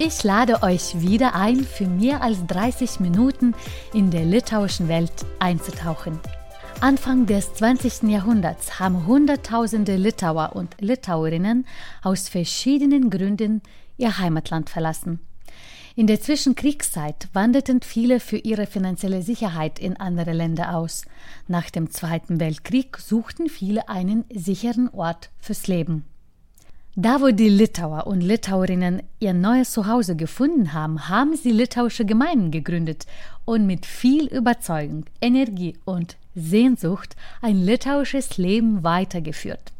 Ich lade euch wieder ein, für mehr als 30 Minuten in der litauischen Welt einzutauchen. Anfang des 20. Jahrhunderts haben Hunderttausende Litauer und Litauerinnen aus verschiedenen Gründen ihr Heimatland verlassen. In der Zwischenkriegszeit wanderten viele für ihre finanzielle Sicherheit in andere Länder aus. Nach dem Zweiten Weltkrieg suchten viele einen sicheren Ort fürs Leben. Da, wo die Litauer und Litauerinnen ihr neues Zuhause gefunden haben, haben sie litauische Gemeinden gegründet und mit viel Überzeugung, Energie und Sehnsucht ein litauisches Leben weitergeführt.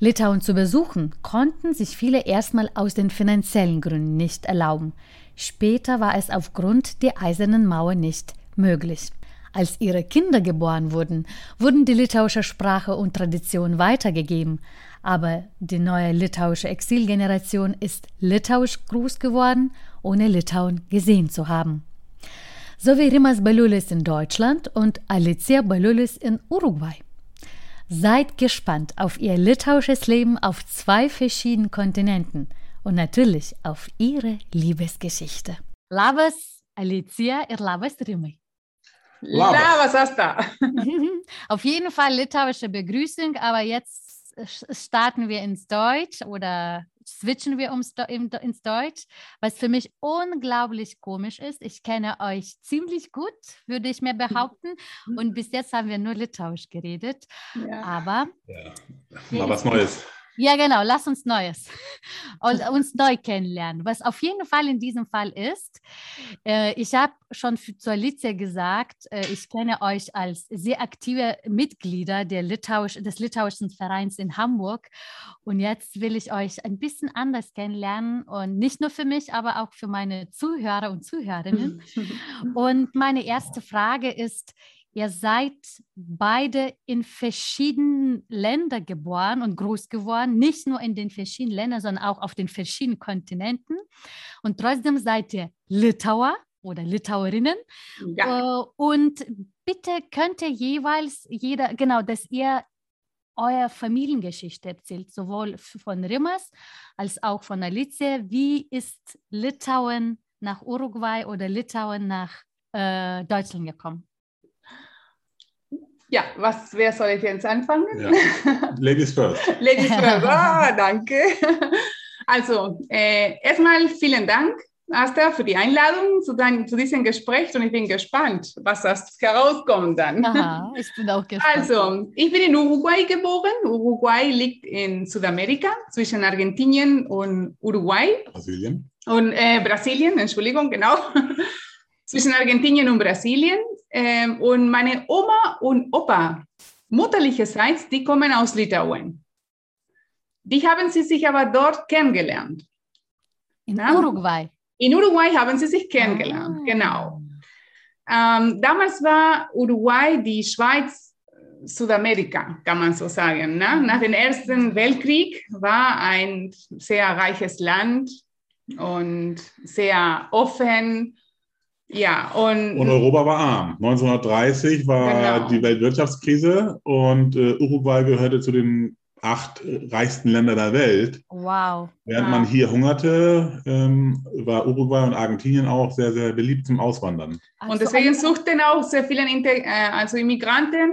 Litauen zu besuchen konnten sich viele erstmal aus den finanziellen Gründen nicht erlauben. Später war es aufgrund der eisernen Mauer nicht möglich. Als ihre Kinder geboren wurden, wurden die litauische Sprache und Tradition weitergegeben, aber die neue litauische Exilgeneration ist litauisch groß geworden, ohne Litauen gesehen zu haben. So wie Rimas Balulis in Deutschland und Alicia Balulis in Uruguay. Seid gespannt auf ihr litauisches Leben auf zwei verschiedenen Kontinenten und natürlich auf ihre Liebesgeschichte. Labas, Alicia, ir labas, Rimai. Labas, Asta. Auf jeden Fall litauische Begrüßung, aber jetzt starten wir ins Deutsch oder switchen wir ums, ins Deutsch, was für mich unglaublich komisch ist. Ich kenne euch ziemlich gut, würde ich mir behaupten. Und bis jetzt haben wir nur Litauisch geredet. Ja. Aber. Ja. Mal was Neues. Ja, genau, lass uns Neues und uns neu kennenlernen. Was auf jeden Fall in diesem Fall ist, äh, ich habe schon zu Alicia gesagt, äh, ich kenne euch als sehr aktive Mitglieder der Litauisch, des Litauischen Vereins in Hamburg und jetzt will ich euch ein bisschen anders kennenlernen und nicht nur für mich, aber auch für meine Zuhörer und Zuhörerinnen. und meine erste Frage ist, Ihr seid beide in verschiedenen Ländern geboren und groß geworden, nicht nur in den verschiedenen Ländern, sondern auch auf den verschiedenen Kontinenten. Und trotzdem seid ihr Litauer oder Litauerinnen. Ja. Äh, und bitte könnt ihr jeweils jeder, genau, dass ihr eure Familiengeschichte erzählt, sowohl von Rimas als auch von Alice. Wie ist Litauen nach Uruguay oder Litauen nach äh, Deutschland gekommen? Ja, was, wer soll ich jetzt anfangen? Ja. Ladies first. Ladies first, ah, danke. Also, äh, erstmal vielen Dank, Asta, für die Einladung zu, dein, zu diesem Gespräch und ich bin gespannt, was das herauskommt dann. Aha, ich bin auch gespannt. Also, ich bin in Uruguay geboren. Uruguay liegt in Südamerika zwischen Argentinien und Uruguay. Brasilien. Und äh, Brasilien, Entschuldigung, genau zwischen Argentinien und Brasilien. Ähm, und meine Oma und Opa, mutterlicherseits, die kommen aus Litauen. Die haben sie sich aber dort kennengelernt. In ja? Uruguay? In Uruguay haben sie sich kennengelernt, ah. genau. Ähm, damals war Uruguay die Schweiz Südamerika, kann man so sagen. Ne? Nach dem Ersten Weltkrieg war ein sehr reiches Land und sehr offen ja, und, und Europa war arm. 1930 war genau. die Weltwirtschaftskrise und äh, Uruguay gehörte zu den acht reichsten Ländern der Welt. Wow. Während wow. man hier hungerte, ähm, war Uruguay und Argentinien auch sehr, sehr beliebt zum Auswandern. Also und deswegen suchten auch sehr viele Inter äh, also Immigranten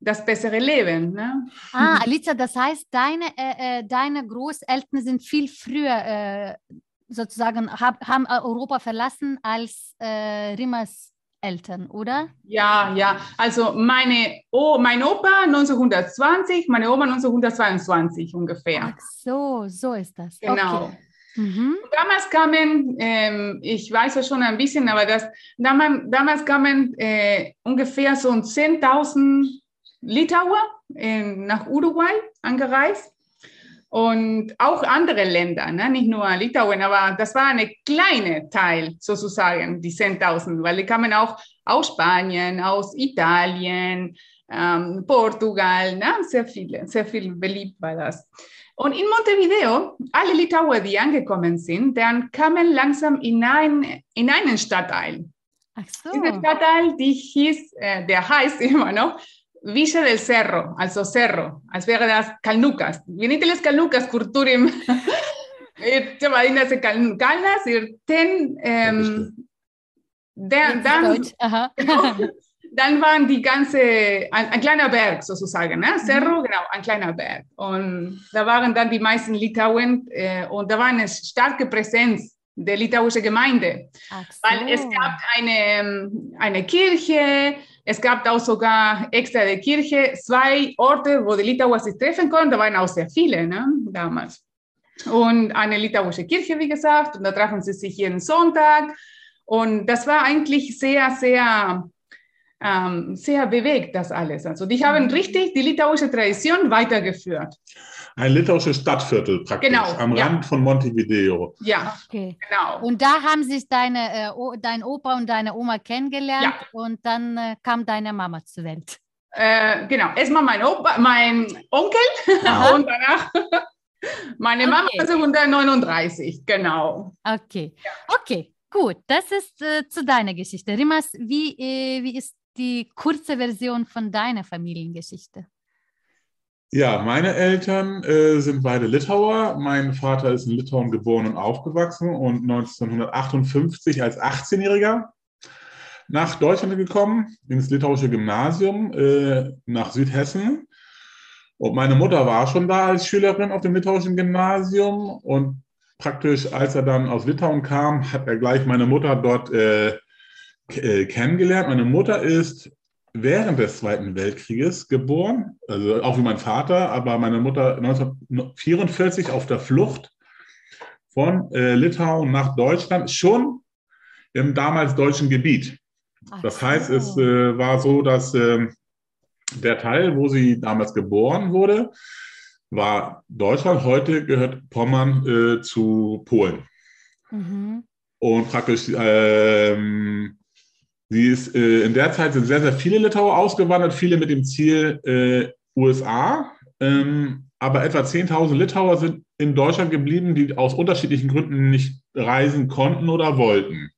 das bessere Leben. Ne? Ah, Alicia, das heißt, deine, äh, äh deine Großeltern sind viel früher äh, sozusagen hab, haben Europa verlassen als äh, Rimas Eltern, oder? Ja, ja. Also meine o, mein Opa 1920, meine Oma 1922 ungefähr. Ach so, so ist das. Genau. Okay. Mhm. Damals kamen, ähm, ich weiß ja schon ein bisschen, aber das, damals, damals kamen äh, ungefähr so 10.000 Litauer äh, nach Uruguay angereist. Und auch andere Länder, ne? nicht nur Litauen, aber das war ein kleiner Teil sozusagen, die 10.000, weil die kamen auch aus Spanien, aus Italien, ähm, Portugal, ne? sehr viele, sehr viel beliebt war das. Und in Montevideo, alle Litauer, die angekommen sind, dann kamen langsam in, ein, in einen Stadtteil. Ach so. Dieser Stadtteil, die hieß, äh, der heißt immer noch Villa del Cerro, also Cerro, als wäre das Calnucas. Viniteles Calnucas, Kurturim. Din ese Calnas, irten, ähm, dann, dann, dann waren die ganze, ein, ein, kleiner Berg sozusagen, ne? Cerro, mhm. genau, ein kleiner Berg. Und da waren dann die meisten Litauen äh, und da war eine starke Präsenz der litauischen Gemeinde. So. Weil es gab eine, eine Kirche, es gab auch sogar extra der Kirche zwei Orte, wo die Litauer sich treffen konnten. Da waren auch sehr viele ne, damals. Und eine litauische Kirche, wie gesagt, und da trafen sie sich jeden Sonntag. Und das war eigentlich sehr, sehr, ähm, sehr bewegt, das alles. Also die haben mhm. richtig die litauische Tradition weitergeführt. Ein litauisches Stadtviertel praktisch, genau, am ja. Rand von Montevideo. Ja, okay. genau. Und da haben sich deine, äh, dein Opa und deine Oma kennengelernt ja. und dann äh, kam deine Mama zur Welt. Äh, genau, erstmal mein, Opa, mein Onkel Aha. und danach meine okay. Mama 1939, genau. Okay, ja. okay, gut. Das ist äh, zu deiner Geschichte. Rimas, wie, äh, wie ist die kurze Version von deiner Familiengeschichte? Ja, meine Eltern äh, sind beide Litauer. Mein Vater ist in Litauen geboren und aufgewachsen und 1958 als 18-Jähriger nach Deutschland gekommen, ins litauische Gymnasium äh, nach Südhessen. Und meine Mutter war schon da als Schülerin auf dem litauischen Gymnasium. Und praktisch, als er dann aus Litauen kam, hat er gleich meine Mutter dort äh, äh kennengelernt. Meine Mutter ist während des Zweiten Weltkrieges geboren, also auch wie mein Vater, aber meine Mutter 1944 auf der Flucht von äh, Litauen nach Deutschland, schon im damals deutschen Gebiet. das heißt, es äh, war so, dass äh, der Teil, wo sie damals geboren wurde, war Deutschland. Heute gehört Pommern äh, zu Polen. Mhm. Und praktisch ähm, Sie ist, äh, in der Zeit sind sehr, sehr viele Litauer ausgewandert, viele mit dem Ziel äh, USA. Ähm, aber etwa 10.000 Litauer sind in Deutschland geblieben, die aus unterschiedlichen Gründen nicht reisen konnten oder wollten.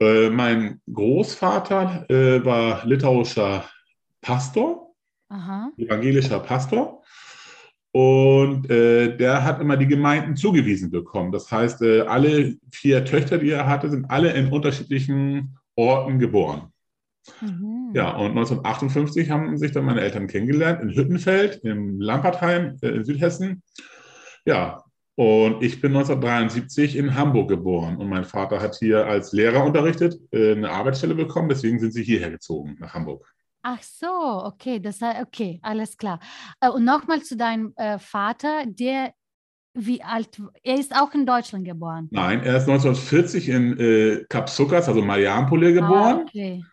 Äh, mein Großvater äh, war litauischer Pastor, Aha. evangelischer Pastor. Und äh, der hat immer die Gemeinden zugewiesen bekommen. Das heißt, äh, alle vier Töchter, die er hatte, sind alle in unterschiedlichen Orten geboren. Mhm. Ja, und 1958 haben sich dann meine Eltern kennengelernt in Hüttenfeld, im Lampertheim äh, in Südhessen. Ja, und ich bin 1973 in Hamburg geboren und mein Vater hat hier als Lehrer unterrichtet, äh, eine Arbeitsstelle bekommen, deswegen sind sie hierher gezogen nach Hamburg. Ach so, okay, das okay, alles klar. Äh, und nochmal zu deinem Vater, der wie alt? Er ist auch in Deutschland geboren. Nein, er ist 1940 in äh, Kapsukas, also Mariampole, ah, geboren. Ah, okay.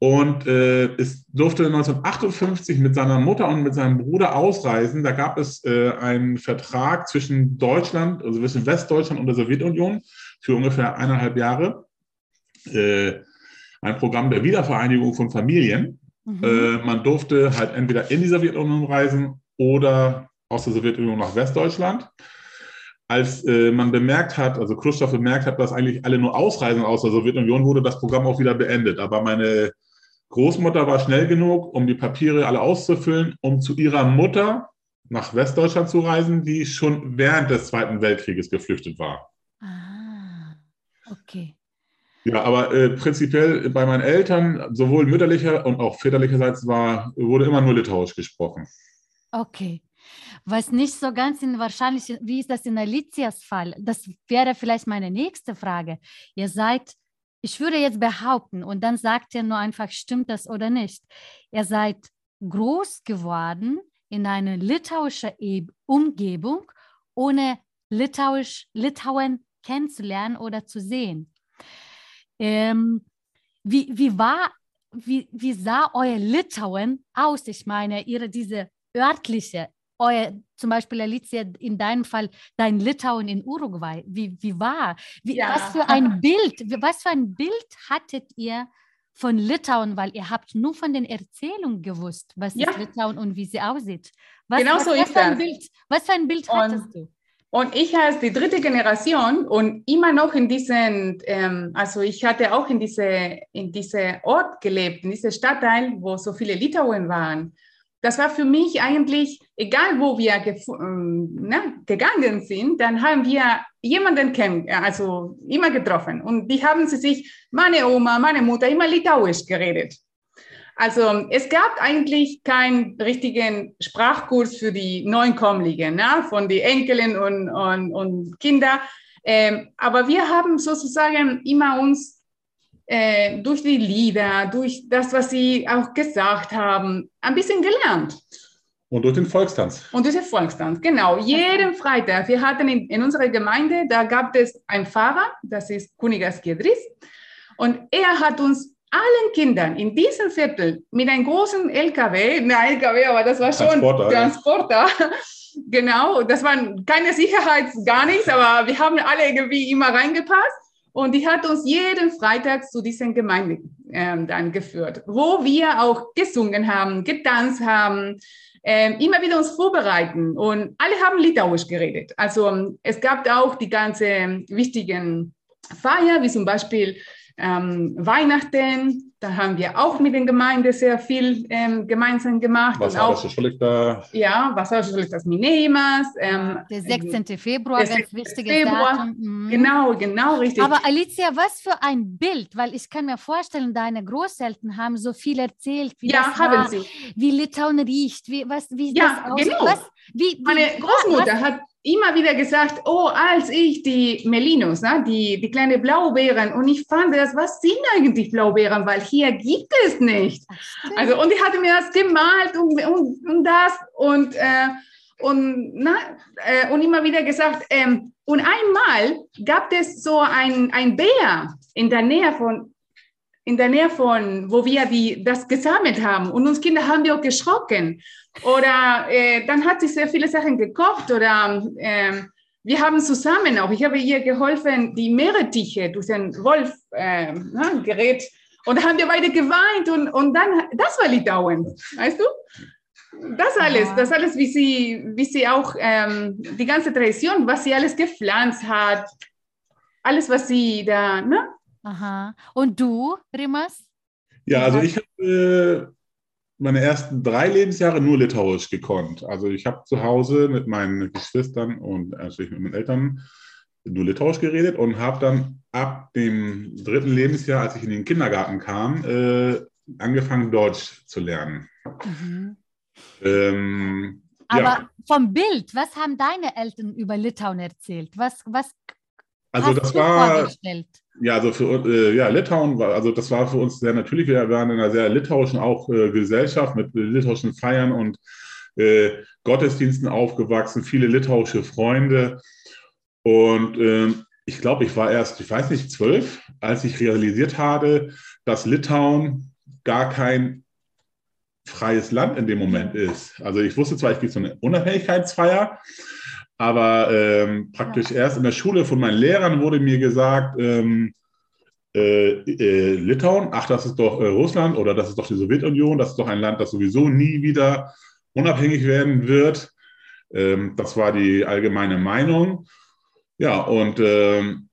Und äh, es durfte 1958 mit seiner Mutter und mit seinem Bruder ausreisen. Da gab es äh, einen Vertrag zwischen Deutschland, also zwischen Westdeutschland und der Sowjetunion für ungefähr eineinhalb Jahre. Äh, ein Programm der Wiedervereinigung von Familien. Mhm. Äh, man durfte halt entweder in die Sowjetunion reisen oder aus der Sowjetunion nach Westdeutschland als äh, man bemerkt hat, also Khrushchev bemerkt hat, dass eigentlich alle nur ausreisen aus der Sowjetunion, wurde das Programm auch wieder beendet. Aber meine Großmutter war schnell genug, um die Papiere alle auszufüllen, um zu ihrer Mutter nach Westdeutschland zu reisen, die schon während des Zweiten Weltkrieges geflüchtet war. Ah, okay. Ja, aber äh, prinzipiell bei meinen Eltern, sowohl mütterlicher und auch väterlicherseits, war, wurde immer nur Litauisch gesprochen. Okay was nicht so ganz in wahrscheinlich, wie ist das in Alicias Fall? Das wäre vielleicht meine nächste Frage. Ihr seid, ich würde jetzt behaupten, und dann sagt ihr nur einfach, stimmt das oder nicht? Ihr seid groß geworden in einer litauischen Umgebung, ohne Litauisch, Litauen kennenzulernen oder zu sehen. Ähm, wie, wie war, wie, wie sah euer Litauen aus? Ich meine, ihre diese örtliche euer, zum Beispiel Alicia, in deinem Fall, dein Litauen in Uruguay, wie, wie war? Wie, ja. Was für ein Bild, was für ein Bild hattet ihr von Litauen, weil ihr habt nur von den Erzählungen gewusst, was ja. ist Litauen und wie sie aussieht. Was, genau was, so was ist das. Bild, was für ein Bild und, hattest du? Und ich als die dritte Generation und immer noch in diesen, ähm, also ich hatte auch in diese, in diese Ort gelebt, in diesem Stadtteil, wo so viele Litauen waren das war für mich eigentlich, egal wo wir ähm, ne, gegangen sind, dann haben wir jemanden kennen, also immer getroffen. Und die haben sie sich, meine Oma, meine Mutter, immer Litauisch geredet. Also es gab eigentlich keinen richtigen Sprachkurs für die Neuankömmlinge, ne, von den Enkeln und, und, und Kindern. Ähm, aber wir haben sozusagen immer uns äh, durch die Lieder, durch das, was sie auch gesagt haben, ein bisschen gelernt. Und durch den Volkstanz. Und durch den Volkstanz, genau. Jeden Freitag. Wir hatten in, in unserer Gemeinde, da gab es einen Pfarrer, das ist Kunigas Kiedris. Und er hat uns allen Kindern in diesem Viertel mit einem großen LKW, nein, LKW, aber das war schon Transporter, Transporter. genau, das war keine Sicherheit, gar nichts, aber wir haben alle irgendwie immer reingepasst. Und die hat uns jeden Freitag zu diesen Gemeinden ähm, dann geführt, wo wir auch gesungen haben, getanzt haben, ähm, immer wieder uns vorbereiten. Und alle haben Litauisch geredet. Also es gab auch die ganzen wichtigen Feier, wie zum Beispiel ähm, Weihnachten, da haben wir auch mit den Gemeinden sehr viel ähm, gemeinsam gemacht. Was auch, da? Ja, was das Minemas. Ähm, der 16. Februar, der ganz wichtiges Februar. Datum. Mhm. Genau, genau, richtig. Aber Alicia, was für ein Bild, weil ich kann mir vorstellen, deine Großeltern haben so viel erzählt, wie ja, das haben war, sie. wie Litauen riecht, wie, was, wie ja, das aussieht. Genau. Was, wie, wie, Meine Großmutter was, hat immer wieder gesagt, oh, als ich die Melinos, ne, die, die kleine Blaubeeren, und ich fand das, was sind eigentlich Blaubeeren, weil hier gibt es nicht. Also, und ich hatte mir das gemalt und, und, und das und, äh, und, na, äh, und immer wieder gesagt, ähm, und einmal gab es so ein, ein Bär in der Nähe von, in der Nähe von, wo wir die, das gesammelt haben. Und uns Kinder haben wir auch geschrocken. Oder äh, dann hat sie sehr viele Sachen gekocht oder äh, wir haben zusammen auch, ich habe ihr geholfen, die Meerrettiche durch den Wolf äh, na, gerät. Und da haben wir beide geweint und, und dann, das war Litauen, weißt du? Das alles, das alles, wie sie, wie sie auch ähm, die ganze Tradition, was sie alles gepflanzt hat, alles, was sie da, ne? Aha. Und du, Rimas? Ja, also ich habe äh, meine ersten drei Lebensjahre nur Litauisch gekonnt. Also ich habe zu Hause mit meinen Geschwistern und natürlich mit meinen Eltern nur Litauisch geredet und habe dann ab dem dritten Lebensjahr, als ich in den Kindergarten kam, äh, angefangen, Deutsch zu lernen. Mhm. Ähm, Aber ja. vom Bild, was haben deine Eltern über Litauen erzählt? Was, was also das war ja also für äh, ja Litauen war also das war für uns sehr natürlich. Wir waren in einer sehr litauischen auch äh, Gesellschaft mit litauischen Feiern und äh, Gottesdiensten aufgewachsen, viele litauische Freunde und ähm, ich glaube, ich war erst, ich weiß nicht, zwölf, als ich realisiert habe, dass Litauen gar kein freies Land in dem Moment ist. Also ich wusste zwar, ich gehe zu einer Unabhängigkeitsfeier, aber ähm, praktisch erst in der Schule von meinen Lehrern wurde mir gesagt, ähm, äh, äh, Litauen, ach, das ist doch äh, Russland oder das ist doch die Sowjetunion, das ist doch ein Land, das sowieso nie wieder unabhängig werden wird. Ähm, das war die allgemeine Meinung. Ja, und ähm,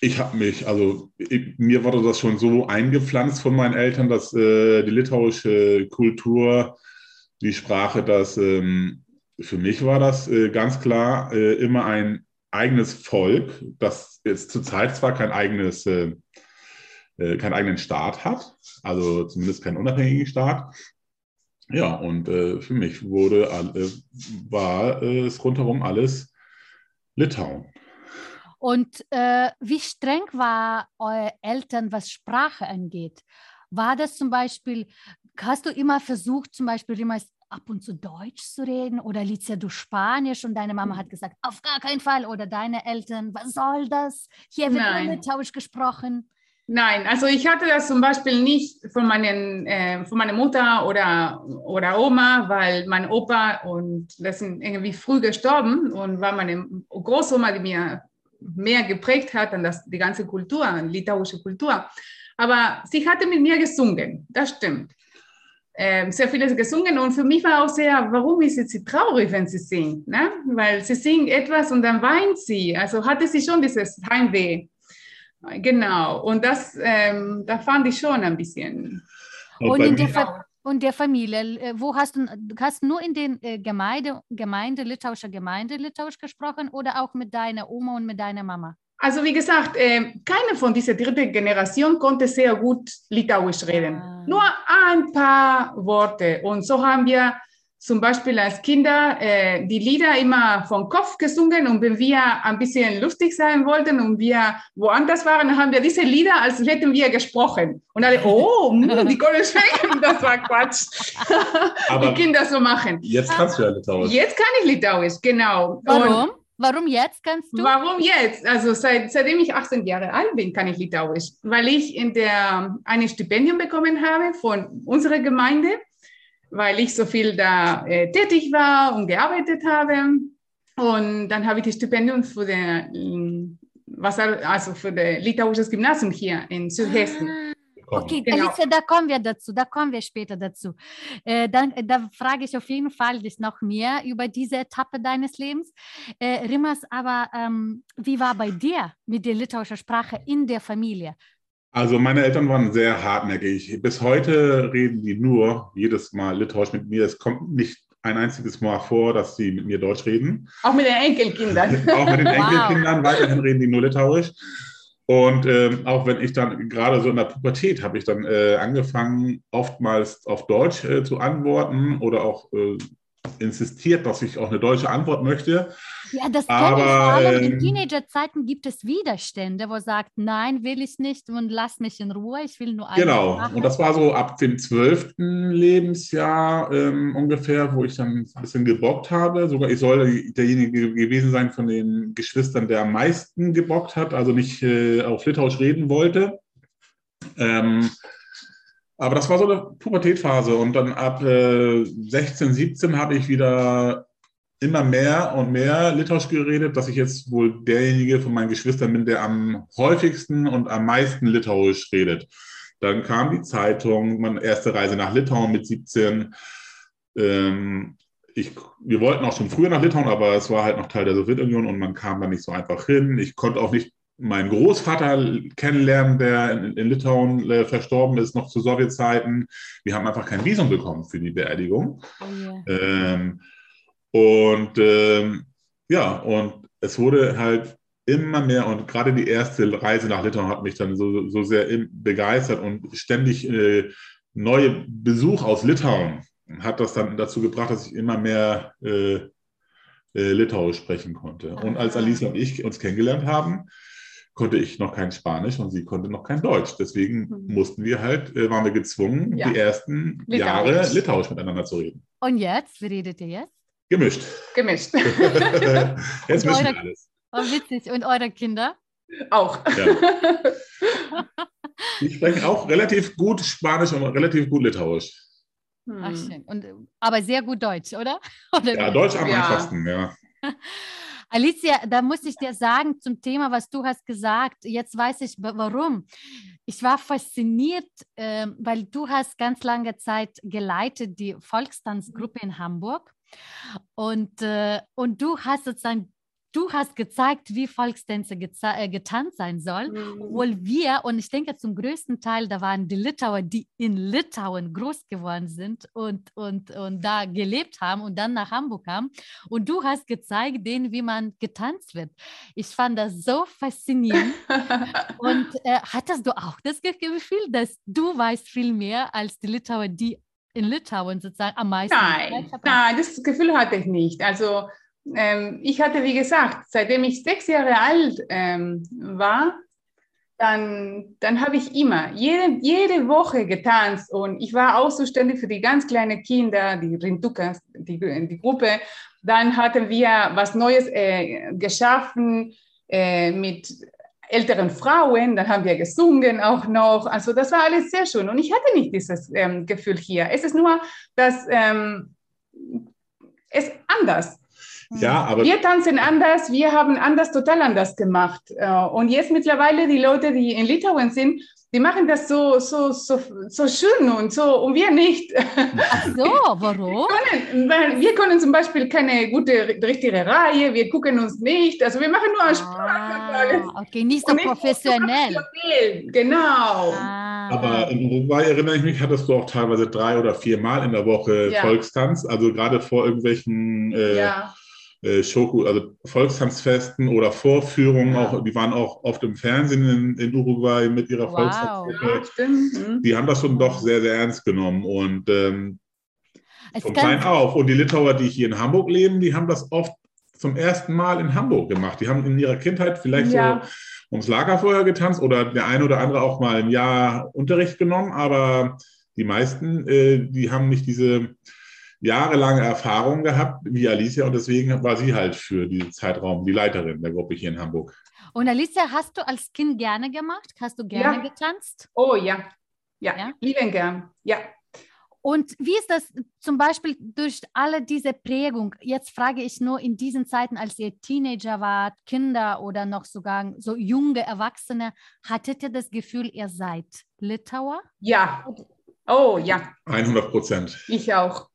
ich habe mich, also ich, mir wurde das schon so eingepflanzt von meinen Eltern, dass äh, die litauische Kultur, die Sprache, dass ähm, für mich war das äh, ganz klar äh, immer ein eigenes Volk, das jetzt zurzeit zwar kein eigenes, äh, äh keinen eigenen Staat hat, also zumindest keinen unabhängigen Staat. Ja, und äh, für mich wurde, äh, war es rundherum alles Litauen. Und wie streng war eure Eltern, was Sprache angeht? War das zum Beispiel, hast du immer versucht, zum Beispiel ab und zu Deutsch zu reden oder Alicia, du Spanisch und deine Mama hat gesagt, auf gar keinen Fall oder deine Eltern, was soll das? Hier wird nur Litauisch gesprochen. Nein, also ich hatte das zum Beispiel nicht von, meinen, äh, von meiner Mutter oder, oder Oma, weil mein Opa und das sind irgendwie früh gestorben und war meine Großoma, die mir mehr geprägt hat an das, die ganze Kultur, litauische Kultur. Aber sie hatte mit mir gesungen, das stimmt. Ähm, sehr vieles gesungen und für mich war auch sehr, warum ist sie traurig, wenn sie singt? Ne? Weil sie singt etwas und dann weint sie. Also hatte sie schon dieses Heimweh. Genau, und das, ähm, da fand ich schon ein bisschen. Und, in der, und der Familie, äh, wo hast du, hast nur in den äh, Gemeinde, Gemeinde, litauischer Gemeinde Litauisch gesprochen oder auch mit deiner Oma und mit deiner Mama? Also wie gesagt, äh, keine von dieser dritten Generation konnte sehr gut Litauisch reden. Ah. Nur ein paar Worte. Und so haben wir zum Beispiel als Kinder äh, die Lieder immer vom Kopf gesungen und wenn wir ein bisschen lustig sein wollten und wir woanders waren, haben wir diese Lieder, als hätten wir gesprochen. Und alle, oh, mh, hm, die können sprechen, das war Quatsch. Aber die Kinder so machen. Jetzt kannst du ja Litauisch. Jetzt kann ich Litauisch, genau. Warum? Und Warum jetzt kannst du? Warum jetzt? Also seit, seitdem ich 18 Jahre alt bin, kann ich Litauisch, weil ich in der, ein Stipendium bekommen habe von unserer Gemeinde weil ich so viel da äh, tätig war und gearbeitet habe. Und dann habe ich das Stipendium für, den, was, also für das litauisches Gymnasium hier in Südhessen. Ah. Okay, genau. Alicia, da kommen wir dazu, da kommen wir später dazu. Äh, dann, da frage ich auf jeden Fall dich noch mehr über diese Etappe deines Lebens. Äh, Rimas, aber ähm, wie war bei dir mit der litauischen Sprache in der Familie? Also meine Eltern waren sehr hartnäckig. Bis heute reden die nur jedes Mal Litauisch mit mir. Es kommt nicht ein einziges Mal vor, dass sie mit mir Deutsch reden. Auch mit den Enkelkindern. auch mit den Enkelkindern. Wow. Weiterhin reden die nur Litauisch. Und ähm, auch wenn ich dann gerade so in der Pubertät habe ich dann äh, angefangen, oftmals auf Deutsch äh, zu antworten oder auch äh, insistiert, dass ich auch eine deutsche Antwort möchte. Ja, das aber, ich vor allem in ähm, Teenagerzeiten gibt es Widerstände, wo sagt, nein, will ich nicht und lass mich in Ruhe, ich will nur Genau, machen. und das war so ab dem zwölften Lebensjahr ähm, ungefähr, wo ich dann ein bisschen gebockt habe. Sogar ich soll derjenige gewesen sein von den Geschwistern, der am meisten gebockt hat, also nicht äh, auf Litauisch reden wollte. Ähm, aber das war so eine Pubertätphase und dann ab äh, 16, 17 habe ich wieder immer mehr und mehr Litauisch geredet, dass ich jetzt wohl derjenige von meinen Geschwistern bin, der am häufigsten und am meisten Litauisch redet. Dann kam die Zeitung, meine erste Reise nach Litauen mit 17. Ähm, ich, wir wollten auch schon früher nach Litauen, aber es war halt noch Teil der Sowjetunion und man kam da nicht so einfach hin. Ich konnte auch nicht meinen Großvater kennenlernen, der in, in Litauen äh, verstorben ist, noch zu Sowjetzeiten. Wir haben einfach kein Visum bekommen für die Beerdigung. Oh yeah. ähm, und ähm, ja, und es wurde halt immer mehr und gerade die erste Reise nach Litauen hat mich dann so, so sehr begeistert und ständig äh, neue Besuch aus Litauen hat das dann dazu gebracht, dass ich immer mehr äh, äh, Litauisch sprechen konnte. Und als. Alice und ich uns kennengelernt haben, konnte ich noch kein Spanisch und sie konnte noch kein Deutsch. Deswegen mhm. mussten wir halt, äh, waren wir gezwungen, ja. die ersten Litauisch. Jahre Litauisch miteinander zu reden. Und jetzt, wie redet ihr jetzt? Gemischt. Gemischt. jetzt mischen wir alles. Oh, witzig. Und eure Kinder? Auch. Ja. Die sprechen auch relativ gut Spanisch und relativ gut Litauisch. Ach, schön. Und, aber sehr gut Deutsch, oder? oder ja, Deutsch am ja. einfachsten, ja. Alicia, da muss ich dir sagen zum Thema, was du hast gesagt. Jetzt weiß ich warum. Ich war fasziniert, äh, weil du hast ganz lange Zeit geleitet die Volkstanzgruppe in Hamburg und, äh, und du hast sozusagen du hast gezeigt, wie Volkstänze äh, getanzt sein sollen, mhm. obwohl wir, und ich denke zum größten Teil, da waren die Litauer, die in Litauen groß geworden sind und, und, und da gelebt haben und dann nach Hamburg kamen. Und du hast gezeigt, denen, wie man getanzt wird. Ich fand das so faszinierend. und äh, hattest du auch das Gefühl, dass du weißt viel mehr als die Litauer, die in Litauen sozusagen am meisten? Nein, nein, das Gefühl hatte ich nicht. Also ähm, ich hatte, wie gesagt, seitdem ich sechs Jahre alt ähm, war, dann, dann habe ich immer jede, jede Woche getanzt und ich war auch zuständig für die ganz kleinen Kinder, die Rindukas, die, die Gruppe. Dann hatten wir was Neues äh, geschaffen äh, mit älteren Frauen, dann haben wir gesungen auch noch. Also das war alles sehr schön. Und ich hatte nicht dieses ähm, Gefühl hier. Es ist nur, dass ähm, es anders. Ja, aber wir tanzen anders, wir haben anders, total anders gemacht. Äh, und jetzt mittlerweile die Leute, die in Litauen sind, die machen das so, so, so, so schön und so und wir nicht. Ach so, warum? Wir können, weil wir können zum Beispiel keine gute, richtige Reihe, wir gucken uns nicht, also wir machen nur Ah, Sprache. okay, nicht so nicht professionell. professionell, Genau. Ah, Aber in Uruguay erinnere ich mich, hattest du auch teilweise drei oder vier Mal in der Woche Ja. Volkstanz, also gerade vor irgendwelchen äh, Ja, äh, Shoku, also Volkstanzfesten oder Vorführungen, Ja. auch, die waren auch oft im Fernsehen in, in Uruguay mit ihrer Wow. Volkstanzgruppe. ja. Mhm. Die haben das schon doch sehr, sehr ernst genommen und ähm, von klein auf. Und die Litauer, die hier in Hamburg leben, die haben das oft zum ersten Mal in Hamburg gemacht. Die haben in ihrer Kindheit vielleicht Ja. so ums Lagerfeuer getanzt oder der eine oder andere auch mal ein Jahr Unterricht genommen, aber die meisten, äh, die haben nicht diese jahrelange Erfahrung gehabt wie Alicia und deswegen war sie halt für diesen Zeitraum die Leiterin der Gruppe hier in Hamburg. und Alicia, hast du als Kind gerne gemacht? Hast du gerne Ja. getanzt? Oh ja. ja, Ja? lieben gern. Ja. Und wie ist das zum Beispiel durch alle diese Prägung? Jetzt frage ich nur in diesen Zeiten, als ihr Teenager wart, Kinder oder noch sogar so junge Erwachsene, hattet ihr das Gefühl, ihr seid Litauer? Ja. Oh ja, 100 Prozent. ich auch.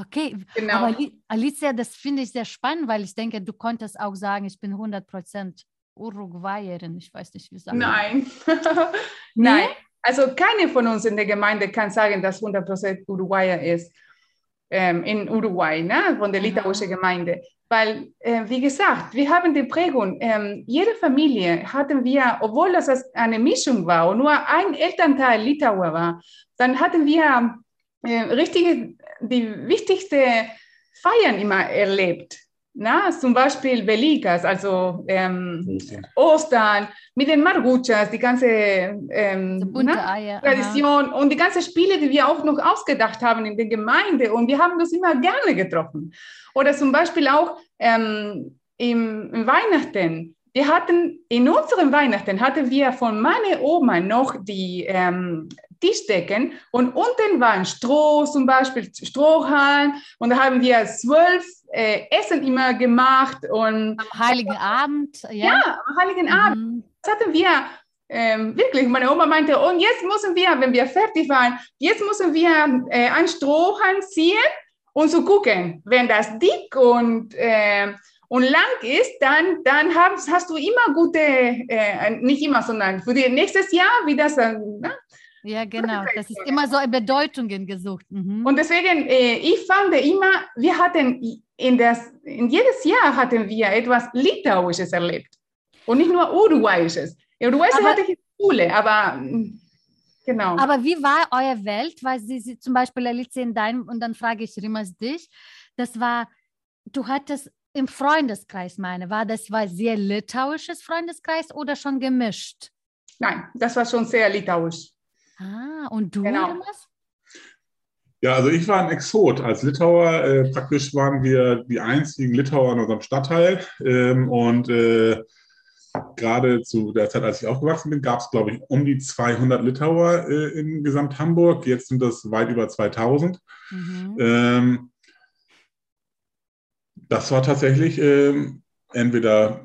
Okay, Genau. aber Ali- Alicia, das finde ich sehr spannend, weil ich denke, du konntest auch sagen, ich bin 100% Uruguayerin. Ich weiß nicht, wie sagen. Nein. Nein. Also keine von uns in der Gemeinde kann sagen, dass 100% Uruguayer ist. Ähm, in Uruguay, ne? von der litauischen Gemeinde. Weil, äh, wie gesagt, wir haben die Prägung. Ähm, jede Familie hatten wir, obwohl das eine Mischung war und nur ein Elternteil Litauer war, dann hatten wir äh, richtige, die wichtigste Feiern immer erlebt. Na, zum Beispiel Velikas, also ähm, Ostern, mit den Marguchas, die ganze ähm, na, Eier. aha. Tradition und die ganzen Spiele, die wir auch noch ausgedacht haben in der Gemeinde. Und wir haben das immer gerne getroffen. Oder zum Beispiel auch ähm, im, im Weihnachten. Wir hatten, in unserem Weihnachten hatten wir von meiner Oma noch die ähm, Tischdecken und unten waren Stroh, zum Beispiel Strohhalm. Und da haben wir zwölf äh, Essen immer gemacht und Am Heiligen Abend. Ja, ja, am Heiligen Abend Mhm. das hatten wir ähm, wirklich. Meine Oma meinte, und jetzt müssen wir, wenn wir fertig waren, jetzt müssen wir äh, ein Strohhalm ziehen und so gucken. Wenn das dick und, äh, und lang ist, dann, dann hast, hast du immer gute, äh, nicht immer, sondern für die nächstes Jahr, wie das dann. Ne? Ja, genau. Das ist immer so Bedeutungen gesucht. Mhm. Und deswegen, äh, ich fand immer, wir hatten in, das, in jedes Jahr hatten wir etwas Litauisches erlebt und nicht nur Uruguayisches. Uruguayische Aber- hatte ich in der Schule, aber mm, genau. Aber wie war eure Welt? Weil sie, sie zum Beispiel Alice in deinem, und dann frage ich Rimas dich, das war, du hattest im Freundeskreis meine, war das war sehr litauisches Freundeskreis oder schon gemischt? Nein, das war schon sehr litauisch. Ah, und du, Genau. Rimas? Ja, also ich war ein Exot. Als Litauer äh, praktisch waren wir die einzigen Litauer in unserem Stadtteil. Ähm, und äh, gerade zu der Zeit, als ich aufgewachsen bin, gab es, glaube ich, um die 200 Litauer äh, in Gesamt Hamburg. Jetzt sind das weit über 2000. Mhm. Ähm, das war tatsächlich ähm, entweder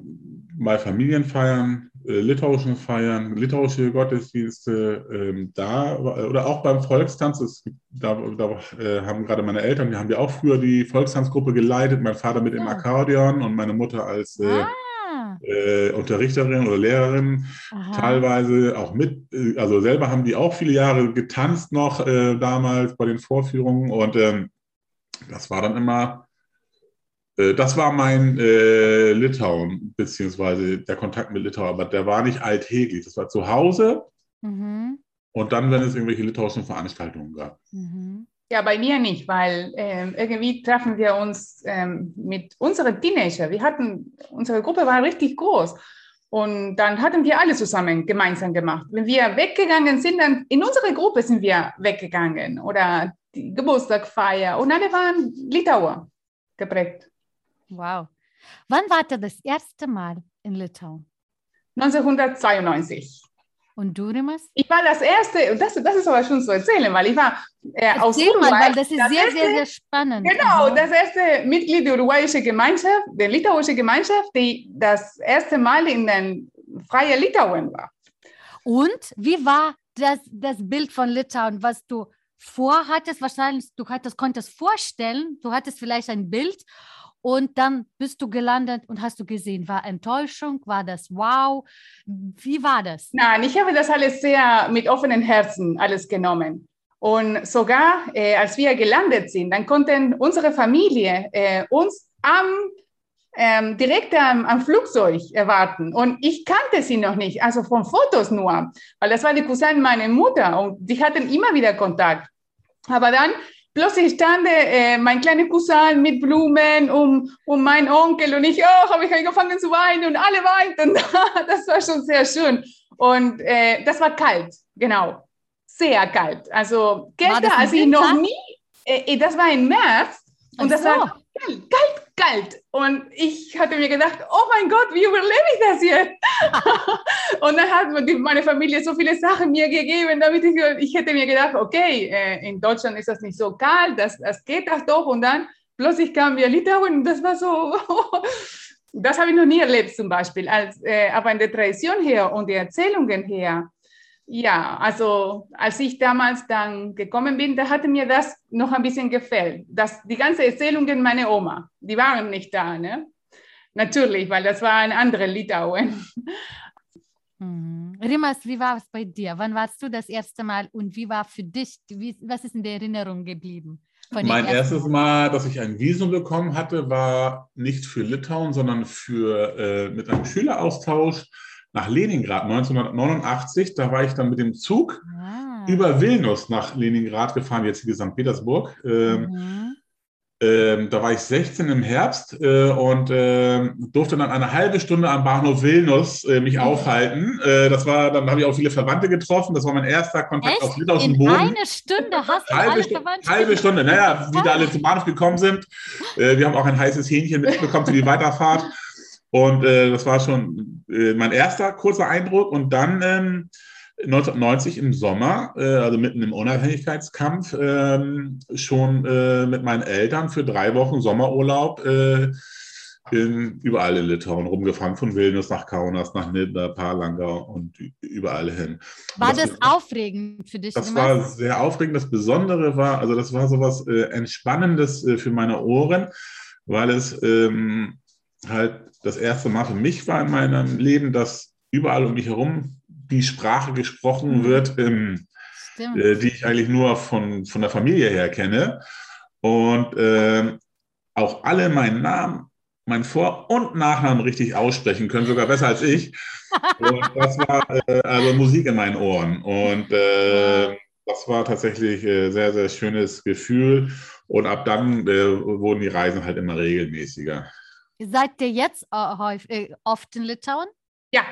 mal Familienfeiern, litauischen Feiern, litauische Gottesdienste, ähm, da oder auch beim Volkstanz. Gibt- da da äh, haben gerade meine Eltern, die haben ja auch früher die Volkstanzgruppe geleitet, mein Vater mit dem Ja. Akkordeon und meine Mutter als äh, Ah, äh, Unterrichterin oder Lehrerin aha. teilweise auch mit, äh, also selber haben die auch viele Jahre getanzt noch äh, damals bei den Vorführungen und ähm, das war dann immer, äh, das war mein äh, Litauen, beziehungsweise der Kontakt mit Litauen, aber der war nicht alltäglich, das war zu Hause Mhm. und dann, wenn es irgendwelche litauischen Veranstaltungen gab. Mhm. Ja, bei mir nicht, weil ähm, irgendwie treffen wir uns ähm, mit unseren Teenager. Wir hatten, unsere Gruppe war richtig groß. Und dann hatten wir alle zusammen gemeinsam gemacht. Wenn wir weggegangen sind, dann in unserer Gruppe sind wir weggegangen oder die Geburtstagfeier und alle waren Litauer geprägt. Wow. Wann wart ihr das erste Mal in Litauen? 1992. Und du, Rimas? Ich war das erste, das, das ist aber schon zu erzählen, weil ich war äh, aus Uruguay. Mal, weil das ist das sehr, erste, sehr, sehr spannend. Genau, mhm. das erste Mitglied der uruguayischen Gemeinschaft, der litauischen Gemeinschaft, die das erste Mal in den freien Litauen war. Und wie war das, das Bild von Litauen, was du vorhattest? Wahrscheinlich, du hattest, konntest vorstellen, du hattest vielleicht ein Bild und dann bist du gelandet und hast du gesehen, war Enttäuschung, war das wow? Wie war das? Nein, ich habe das alles sehr mit offenen Herzen alles genommen. Und sogar äh, als wir gelandet sind, dann konnten unsere Familie äh, uns am, ähm, direkt am, am, Flugzeug erwarten. Und ich kannte sie noch nicht, also von Fotos nur, weil das war die Cousin meiner Mutter und die hatten immer wieder Kontakt. Aber dann plötzlich stand äh, mein kleiner Cousin mit Blumen um, um meinen Onkel und ich, oh, habe ich angefangen zu weinen und alle weinten. das war schon sehr schön. Und äh, das war kalt, genau. Sehr kalt. Also gestern, als ich noch nie, äh, äh, das war im März und das war kalt, kalt, kalt. Und ich hatte mir gedacht, oh mein Gott, wie überlebe ich das jetzt? und dann hat meine Familie so viele Sachen mir gegeben, damit ich, ich hätte mir gedacht, okay, äh, in Deutschland ist das nicht so kalt, das, das geht das doch. Und dann plötzlich kamen wir Litauen und das war so, das habe ich noch nie erlebt zum Beispiel. Als, äh, aber in der Tradition her und die Erzählungen her, ja, also als ich damals dann gekommen bin, da hatte mir das noch ein bisschen gefällt. Das, die ganze Erzählungen meiner Oma, die waren nicht da, ne? Natürlich, weil das war ein anderer Litauen. Mhm. Rimas, wie war es bei dir? Wann warst du das erste Mal und wie war für dich, wie, was ist in der Erinnerung geblieben? Mein erstes Mal, dass ich ein Visum bekommen hatte, war nicht für Litauen, sondern für, äh, mit einem Schüleraustausch nach Leningrad 1989. Da war ich dann mit dem Zug ah. über Vilnius nach Leningrad gefahren, jetzt hier St. Petersburg. Ähm, mhm. ähm, da war ich 16 im Herbst äh, und äh, durfte dann eine halbe Stunde am Bahnhof Vilnius äh, mich mhm. aufhalten. Äh, das war, dann habe ich auch viele Verwandte getroffen. Das war mein erster Kontakt Echt? auf litauischen Boden. Eine Stunde hast du halbe alle Stu Verwandte. Halbe Stunde, naja, wie da alle zum Bahnhof gekommen sind. Äh, wir haben auch ein heißes Hähnchen mitbekommen für die Weiterfahrt. Und äh, das war schon äh, mein erster kurzer Eindruck. Und dann ähm, 1990 im Sommer, äh, also mitten im Unabhängigkeitskampf, ähm, schon äh, mit meinen Eltern für drei Wochen Sommerurlaub äh, in, überall in Litauen rumgefahren, von Vilnius nach Kaunas, nach Nidda, Palanga und überall hin. War das, das, aufregend für dich? Das war sehr aufregend. Das Besondere war, also das war so was äh, Entspannendes für meine Ohren, weil es ähm, halt das erste Mal für mich war in meinem Leben, dass überall um mich herum die Sprache gesprochen mhm. wird, ähm, äh, die ich eigentlich nur von, von der Familie her kenne. Und äh, auch alle meinen Namen, meinen Vor- und Nachnamen richtig aussprechen können, sogar besser als ich. Und das war äh, also Musik in meinen Ohren. Und äh, das war tatsächlich ein äh, sehr, sehr schönes Gefühl. Und ab dann äh, wurden die Reisen halt immer regelmäßiger. Seid ihr jetzt äh, äh, oft in Litauen? Ja,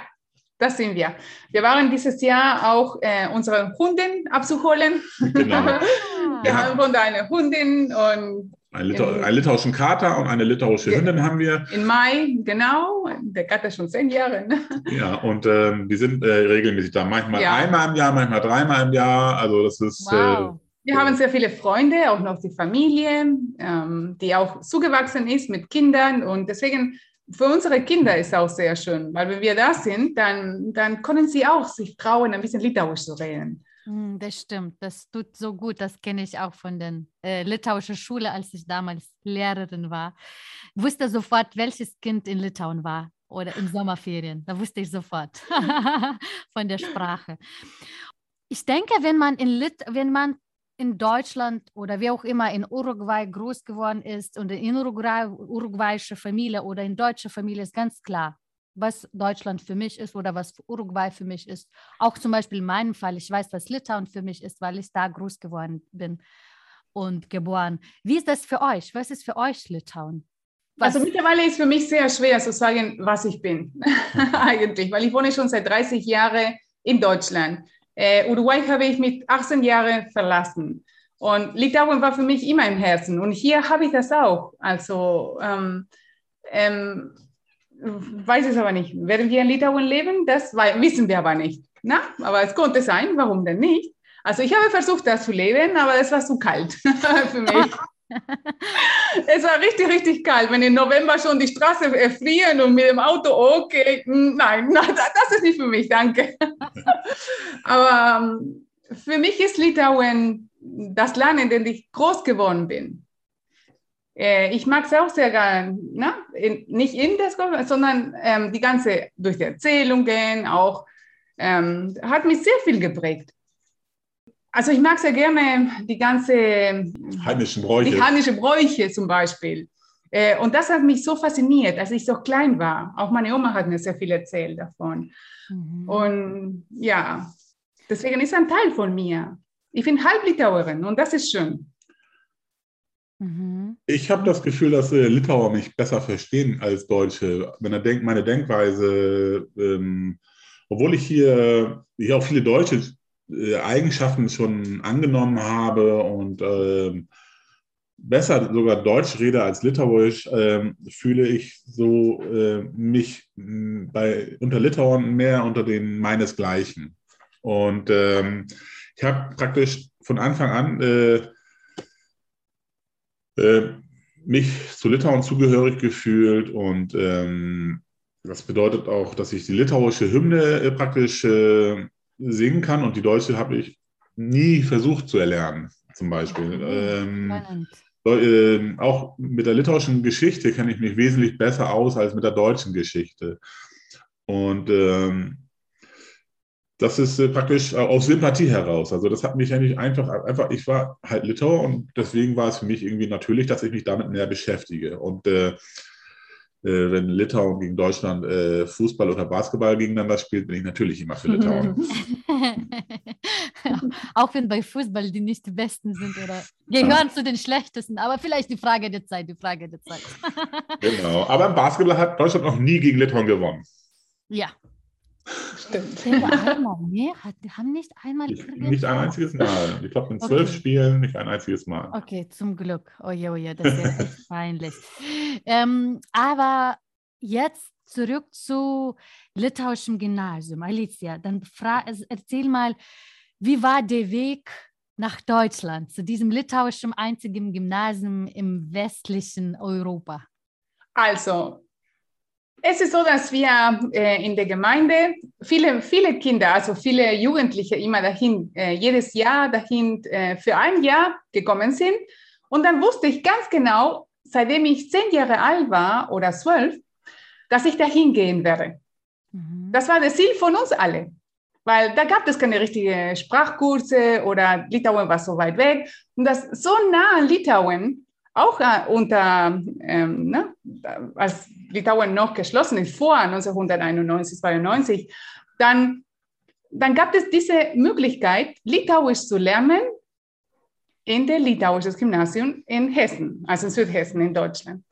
das sind wir. Wir waren dieses Jahr auch äh, unsere Hunden abzuholen. Genau. wir haben von eine Hundin und ein Litau in, einen litauischen Kater und eine litauische Hündin haben wir. In Mai, genau. Der Kater ist schon zehn Jahre. Ne? Ja, und ähm, die sind äh, regelmäßig da. Manchmal ja. einmal im Jahr, manchmal dreimal im Jahr. Also das ist äh, wow. Wir haben sehr viele Freunde, auch noch die Familie, ähm, die auch zugewachsen ist mit Kindern. Und deswegen für unsere Kinder ist auch sehr schön, weil wenn wir da sind, dann, dann können sie auch sich trauen, ein bisschen Litauisch zu reden. Hm, das stimmt, das tut so gut. Das kenne ich auch von der äh, litauischen Schule, als ich damals Lehrerin war. Ich wusste sofort, welches Kind in Litauen war oder in Sommerferien. Da wusste ich sofort von der Sprache. Ich denke, wenn man in Lit wenn man in Deutschland oder wie auch immer in Uruguay groß geworden ist und in Uruguay, uruguayische Familie oder in deutscher Familie ist ganz klar, was Deutschland für mich ist oder was Uruguay für mich ist. Auch zum Beispiel in meinem Fall, ich weiß, was Litauen für mich ist, weil ich da groß geworden bin und geboren. Wie ist das für euch? Was ist für euch Litauen? Was? Also mittlerweile ist für mich sehr schwer zu sagen, was ich bin, eigentlich, weil ich wohne schon seit 30 Jahren in Deutschland. Äh, Uruguay habe ich mit 18 Jahren verlassen. Und Litauen war für mich immer im Herzen. Und hier habe ich das auch. Also ähm, ähm, weiß es aber nicht. Werden wir in Litauen leben? Das wissen wir aber nicht. Na? Aber es konnte sein, warum denn nicht? Also ich habe versucht, das zu leben, aber es war zu kalt für mich. Es war richtig, richtig kalt. Wenn im November schon die Straße erfrieren und mit dem Auto, okay, nein, nein das ist nicht für mich, danke. aber ähm, für mich ist Litauen das Land, in dem ich groß geworden bin. Äh, ich mag es auch sehr gerne, ne? in, nicht in das, sondern ähm, die ganze, durch die Erzählungen auch, ähm, hat mich sehr viel geprägt. Also ich mag sehr gerne die ganze heimischen Bräuche. Die heimische Bräuche zum Beispiel. Äh, und das hat mich so fasziniert, als ich so klein war. Auch meine Oma hat mir sehr viel erzählt davon. Mhm. Und ja, deswegen ist ein Teil von mir. Ich bin Halblitauerin und das ist schön. Mhm. Ich habe das Gefühl, dass äh, Litauer mich besser verstehen als Deutsche. Wenn er denkt, meine Denkweise, ähm, obwohl ich hier, hier auch viele deutsche äh, Eigenschaften schon angenommen habe und äh, besser sogar Deutsch rede als Litauisch, äh, fühle ich so äh, mich bei, unter Litauern mehr unter den meinesgleichen. Und ähm, ich habe praktisch von Anfang an äh, mich zu Litauen zugehörig gefühlt und ähm, das bedeutet auch, dass ich die litauische Hymne äh, praktisch äh, singen kann und die deutsche habe ich nie versucht zu erlernen, zum Beispiel. Ähm, äh, auch mit der litauischen Geschichte kenne ich mich wesentlich besser aus als mit der deutschen Geschichte. Und ähm, das ist äh, praktisch aus Sympathie heraus. Also das hat mich eigentlich einfach, einfach, ich war halt Litauer und deswegen war es für mich irgendwie natürlich, dass ich mich damit mehr beschäftige. Und äh, äh, wenn Litauen gegen Deutschland äh, Fußball oder Basketball gegeneinander spielt, bin ich natürlich immer für Litauen. auch wenn bei Fußball die nicht die Besten sind oder gehören ja. zu den Schlechtesten, aber vielleicht die Frage der Zeit, die Frage der Zeit. genau, aber im Basketball hat Deutschland noch nie gegen Litauen gewonnen. Ja, Stimmt. einmal, nee, haben nicht einmal. nicht ein einziges Mal. Ich glaube, in zwölf okay. Spielen nicht ein einziges Mal. Okay, zum Glück. Oje, oje, das ist echt peinlich. Ähm, aber jetzt zurück zu litauischem Gymnasium. Alicia, dann erzähl mal, wie war der Weg nach Deutschland, zu diesem litauischen einzigen Gymnasium im westlichen Europa? Also, es ist so, dass wir äh, in der Gemeinde viele, viele Kinder, also viele Jugendliche immer dahin, äh, jedes Jahr dahin äh, für ein Jahr gekommen sind. Und dann wusste ich ganz genau, seitdem ich zehn Jahre alt war oder zwölf, dass ich dahin gehen werde. Mhm. Das war das Ziel von uns alle, weil da gab es keine richtigen Sprachkurse oder Litauen war so weit weg. Und das so nah an Litauen, auch äh, unter, ähm, ne, als Litauen noch geschlossen ist, vor 1991, 92, dann, dann gab es diese Möglichkeit, Litauisch zu lernen in der litauischen Gymnasium in Hessen, also in Südhessen in Deutschland.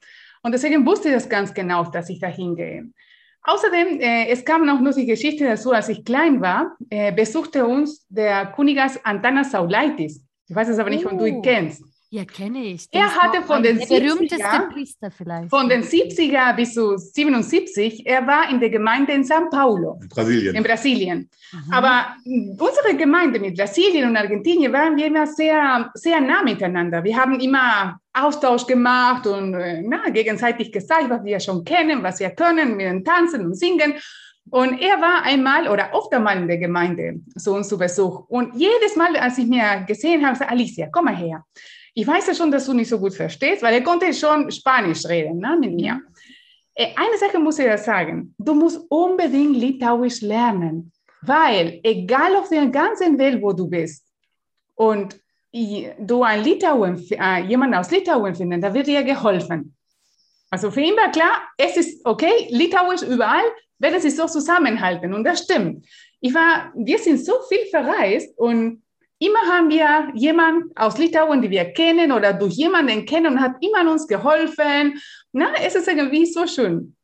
Und deswegen wusste ich das ganz genau, dass ich da hingehe. Außerdem, äh, es kam noch nur die Geschichte dazu, als ich klein war, äh, besuchte uns der Kunigas Antanas Saulaitis. Ich weiß es aber nicht, oh. ob du ihn oh. kennst. Ja, kenne ich. Der er hatte von den, 70er, von den 70er bis zu 77, er war in der Gemeinde in São Paulo. In Brasilien. In Brasilien. Mhm. Aber unsere Gemeinde mit Brasilien und Argentinien waren wir immer sehr, sehr nah miteinander. Wir haben immer Austausch gemacht und äh, na, gegenseitig gesagt, was wir schon kennen, was wir können, mit dem Tanzen und Singen. Und er war einmal oder oft einmal in der Gemeinde zu uns zu Besuch. Und jedes Mal, als ich mir gesehen habe, sagte Alicia, komm mal her. Ich weiß ja schon, dass du nicht so gut verstehst, weil er konnte schon Spanisch reden ne, mit mir. Äh, eine Sache muss ich dir sagen, du musst unbedingt Litauisch lernen, weil egal auf der ganzen Welt, wo du bist und du ein Litauen, äh, jemanden aus Litauen findest, da wird dir geholfen. Also für ihn war klar, es ist okay, Litauisch überall, werden sie so zusammenhalten und das stimmt. Ich war, wir sind so viel verreist und Immer haben wir jemanden aus Litauen, die wir kennen oder durch jemanden kennen und hat immer uns geholfen. Na, es ist irgendwie so schön,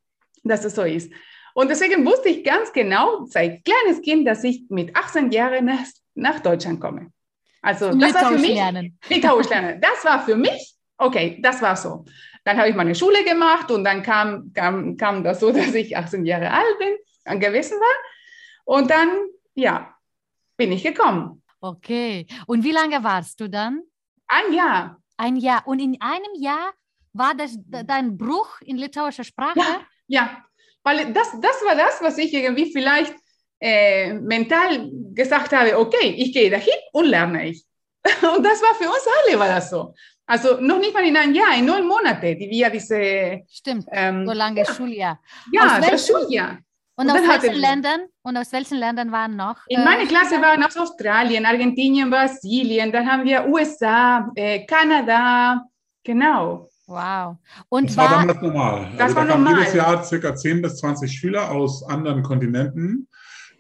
dass es so ist. Und deswegen wusste ich ganz genau, seit kleines Kind, dass ich mit 18 Jahren nach, nach Deutschland komme. Also das war für mich, lernen. Litauisch lernen. Das war für mich, okay, das war so. dann habe ich meine Schule gemacht und dann kam, kam, kam das so, dass ich 18 Jahre alt bin, gewesen war. Und dann, ja, bin ich gekommen. Okay. Und wie lange warst du dann? Ein Jahr. Ein Jahr. Und in einem Jahr war das dein Bruch in litauischer Sprache? Ja, ja. Weil das, das war das, was ich irgendwie vielleicht äh, mental gesagt habe, okay, ich gehe dahin und lerne ich. Und das war für uns alle war das so. Also noch nicht mal in einem Jahr, in neun Monate, die wir diese... Stimmt, ähm, so lange ja. Schuljahr. Ja, das Schuljahr. Und, und aus welchen Ländern? Und aus welchen Ländern waren noch? In äh, meiner Klasse waren aus Australien, Argentinien, Brasilien, dann haben wir USA, äh, Kanada, genau. Wow. Und das war, war damals normal. Das also war da normal. jedes Jahr circa 10 bis 20 Schüler aus anderen Kontinenten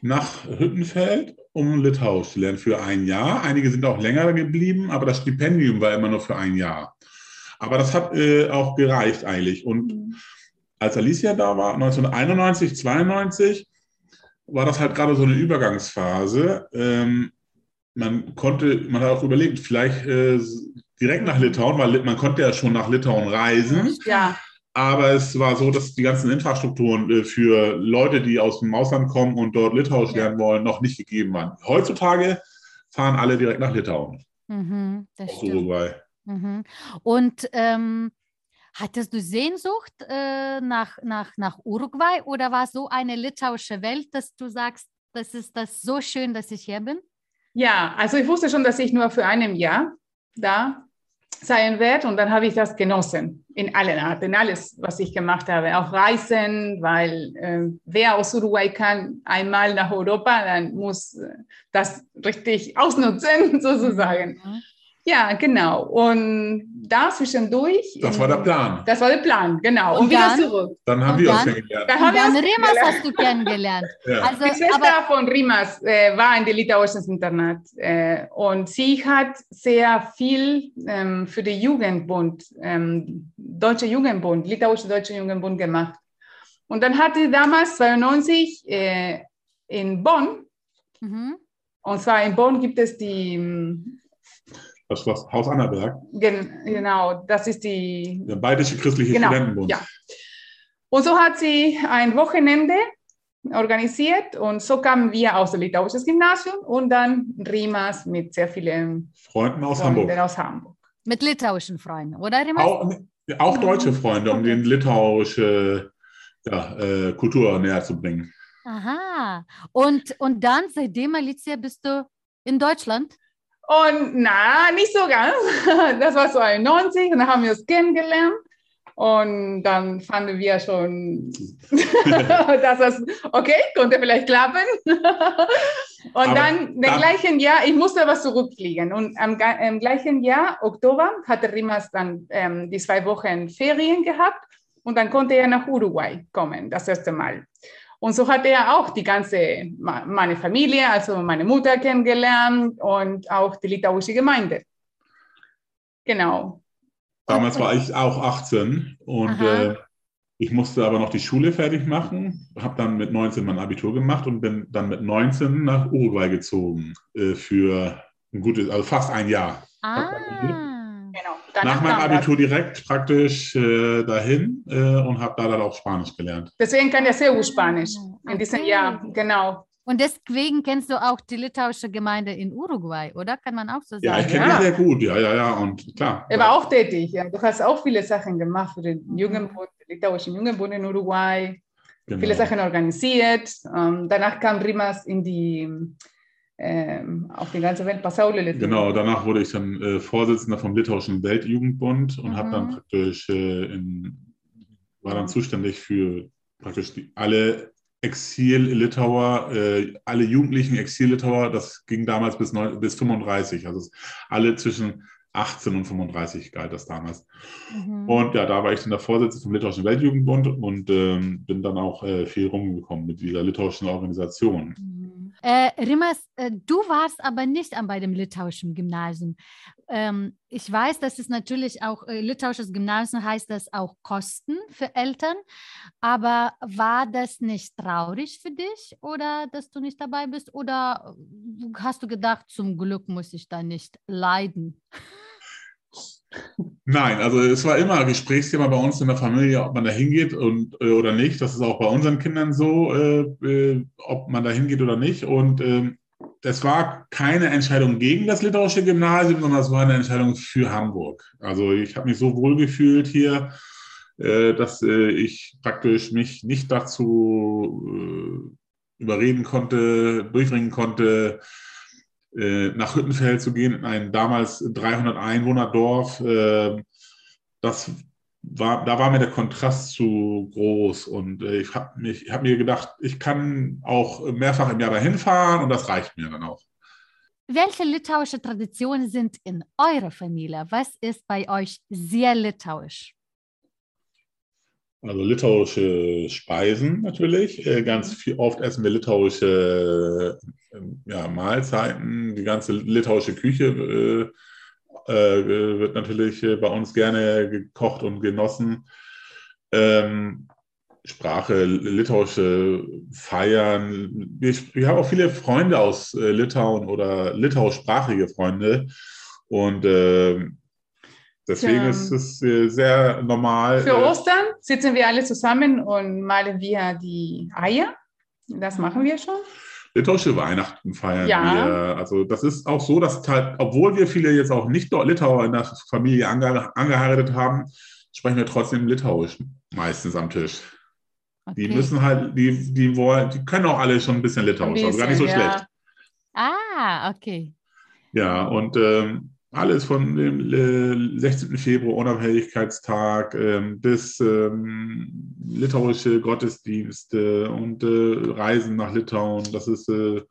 nach Hüttenfeld, um Litauisch zu lernen für ein Jahr. Einige sind auch länger geblieben, aber das Stipendium war immer nur für ein Jahr. Aber das hat äh, auch gereicht eigentlich. Und mhm. Als Alicia da war, 1991, 92, war das halt gerade so eine Übergangsphase. Ähm, man konnte, man hat auch überlegt, vielleicht äh, direkt nach Litauen, weil man konnte ja schon nach Litauen reisen. Ja. Aber es war so, dass die ganzen Infrastrukturen äh, für Leute, die aus dem Ausland kommen und dort Litauisch lernen wollen, noch nicht gegeben waren. Heutzutage fahren alle direkt nach Litauen. Mhm, das aus Uruguay. Mhm. Und ähm, hattest du Sehnsucht äh, nach, nach, nach Uruguay oder war es so eine litauische Welt, dass du sagst, das ist das so schön, dass ich hier bin? Ja, also ich wusste schon, dass ich nur für ein Jahr da sein werde und dann habe ich das genossen in allen Arten, alles, was ich gemacht habe, auch Reisen, weil äh, wer aus Uruguay kann einmal nach Europa, dann muss äh, das richtig ausnutzen sozusagen. Mhm. Ja, genau. Und da zwischendurch. Das war der Plan. Das war der Plan, genau. Und, und wieder dann, zurück. Dann haben wir uns kennengelernt. Dann, haben dann Rimas hast du kennengelernt. ja. also, Die Schwester von Rimas äh, war in der litauischen Internat äh, und sie hat sehr viel ähm, für den Jugendbund, ähm, Deutsche Jugendbund, litauische Deutsche Jugendbund gemacht. Und dann hatte sie damals 92 äh, in Bonn, mhm. und zwar in Bonn gibt es die das war Haus Annaberg. Gen genau, das ist die. Der Bayerische Christliche genau, Studentenbund. Ja. Und so hat sie ein Wochenende organisiert und so kamen wir aus dem litauischen Gymnasium und dann Rimas mit sehr vielen Freunden aus, Freunden Hamburg. aus Hamburg. Mit litauischen Freunden, oder Rimas? Auch, auch deutsche Freunde, um den litauische ja, äh, Kultur näher zu bringen. Aha. Und, und dann, seitdem, Alicia, bist du in Deutschland? Und na, nicht so ganz. Das war so 91 und dann haben wir uns kennengelernt. Und dann fanden wir schon, dass das, okay, konnte vielleicht klappen. Und Aber dann im gleichen Jahr, ich musste was zurückfliegen. Und am, im gleichen Jahr, Oktober, hatte Rimas dann ähm, die zwei Wochen Ferien gehabt. Und dann konnte er nach Uruguay kommen, das erste Mal. Und so hat er auch die ganze, meine Familie, also meine Mutter kennengelernt und auch die litauische Gemeinde. Genau. Damals war ich auch 18 und äh, ich musste aber noch die Schule fertig machen, habe dann mit 19 mein Abitur gemacht und bin dann mit 19 nach Uruguay gezogen äh, für ein gutes, also fast ein Jahr. Ah. Genau. Nach meinem Abitur direkt praktisch äh, dahin äh, und habe da dann auch Spanisch gelernt. Deswegen kann er sehr gut Spanisch in okay. diesem Jahr, genau. Und deswegen kennst du auch die litauische Gemeinde in Uruguay, oder? Kann man auch so sagen? Ja, ich kenne ja. die sehr gut, ja, ja, ja, und klar. Er war auch tätig, ja. Du hast auch viele Sachen gemacht für den Jugendbund, den litauischen Jugendbund in Uruguay, genau. viele Sachen organisiert. Um, ähm, danach kam Rimas in die ähm, auf die ganze Welt Passaule Genau, danach wurde ich dann äh, Vorsitzender vom Litauischen Weltjugendbund und mhm. habe dann praktisch äh, in, war dann zuständig für praktisch die, alle Exil-Litauer, äh, alle jugendlichen Exil-Litauer, das ging damals bis, neun, bis 35, also alle zwischen 18 und 35 galt das damals. Mhm. Und ja, da war ich dann der Vorsitzende vom Litauischen Weltjugendbund und ähm, bin dann auch äh, viel rumgekommen mit dieser litauischen Organisation. Mhm. Äh, Rimas, äh, du warst aber nicht bei dem litauischen Gymnasium. Ähm, ich weiß, dass es natürlich auch äh, litauisches Gymnasium heißt das auch Kosten für Eltern. Aber war das nicht traurig für dich oder dass du nicht dabei bist? Oder hast du gedacht, zum Glück muss ich da nicht leiden? Nein, also es war immer Gesprächsthema bei uns in der Familie, ob man da hingeht und, äh, oder nicht. Das ist auch bei unseren Kindern so, äh, äh, ob man da hingeht oder nicht. Und ähm, es war keine Entscheidung gegen das litauische Gymnasium, sondern es war eine Entscheidung für Hamburg. Also ich habe mich so wohl gefühlt hier, äh, dass äh, ich praktisch mich nicht dazu überreden konnte, durchbringen konnte, nach Hüttenfeld zu gehen, in ein damals 300 Einwohner Dorf. Äh, das war, da war mir der Kontrast zu groß und äh, ich habe hab mir gedacht, ich kann auch mehrfach im Jahr dahin fahren und das reicht mir dann auch. Welche litauische Traditionen sind in eurer Familie? Was ist bei euch sehr litauisch? Also litauische Speisen natürlich. Äh, ganz viel, oft essen wir litauische ähm, ja, Mahlzeiten. Die ganze litauische Küche äh, äh, wird natürlich äh, bei uns gerne gekocht und genossen. Ähm, Sprache, litauische Feiern. Wir, wir, haben auch viele Freunde aus äh, Litauen oder litauischsprachige Freunde. Und äh, Deswegen ja. ist es äh, sehr normal. Für äh, Ostern sitzen wir alle zusammen und malen wir die Eier. Das machen wir schon. Litauische Weihnachten feiern ja. wir. Also das ist auch so, dass halt, obwohl wir viele jetzt auch nicht Litauer in der Familie ange angeheiratet haben, sprechen wir trotzdem Litauisch meistens am Tisch. Okay. Die müssen halt, die, die wollen, die können auch alle schon ein bisschen Litauisch, ein bisschen, also gar nicht so ja. schlecht. Ah, okay. Ja, und ähm, alles von dem 16. Äh, Februar, Unabhängigkeitstag, ähm, bis ähm, litauische Gottesdienste und äh, Reisen nach Litauen. Das ist äh,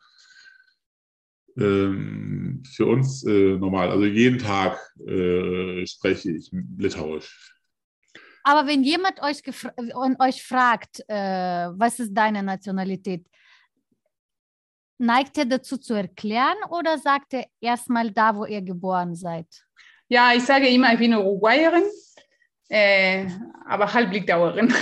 ähm, für uns äh, normal. Also jeden Tag äh, spreche ich Litauisch. Aber wenn jemand euch, euch fragt, äh, was ist deine Nationalität, Neigt er dazu zu erklären oder sagt er erstmal da, wo ihr geboren seid? Ja, ich sage immer, ich bin Uruguayerin, äh, aber Halblickdauerin.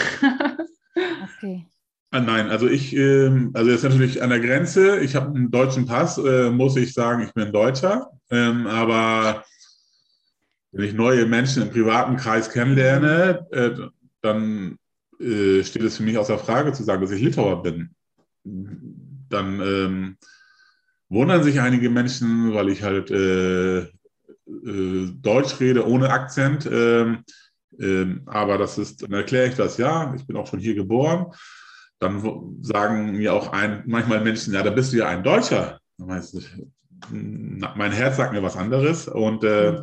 okay. Ah, nein, also ich, äh, also ist natürlich an der Grenze. Ich habe einen deutschen Pass, äh, muss ich sagen, ich bin Deutscher. Ähm, aber wenn ich neue Menschen im privaten Kreis kennenlerne, äh, dann äh, steht es für mich außer Frage zu sagen, dass ich Litauer bin dann ähm, wundern sich einige Menschen, weil ich halt äh, äh, Deutsch rede ohne Akzent. Ähm, ähm, aber das ist, dann erkläre ich das, ja, ich bin auch schon hier geboren. Dann sagen mir auch ein, manchmal Menschen, ja, da bist du ja ein Deutscher. mein Herz sagt mir was anderes. Und äh,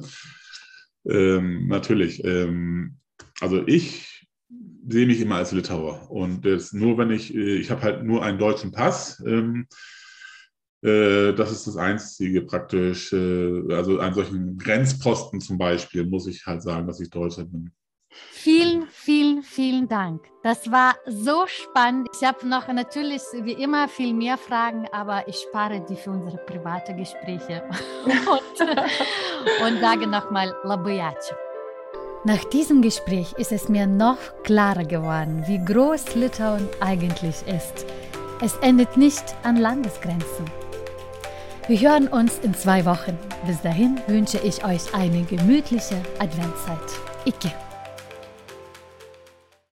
ähm, natürlich, ähm, also ich sehe mich immer als Litauer. Und das nur wenn ich, äh, ich habe halt nur einen deutschen Pass. Ähm, äh, das ist das Einzige praktisch. Äh, also an solchen Grenzposten zum Beispiel muss ich halt sagen, dass ich Deutscher bin. Vielen, vielen, vielen Dank. Das war so spannend. Ich habe noch natürlich wie immer viel mehr Fragen, aber ich spare die für unsere private Gespräche und, und sage nochmal Labuyachi. Nach diesem Gespräch ist es mir noch klarer geworden, wie groß Litauen eigentlich ist. Es endet nicht an Landesgrenzen. Wir hören uns in zwei Wochen. Bis dahin wünsche ich euch eine gemütliche Adventszeit. Icke.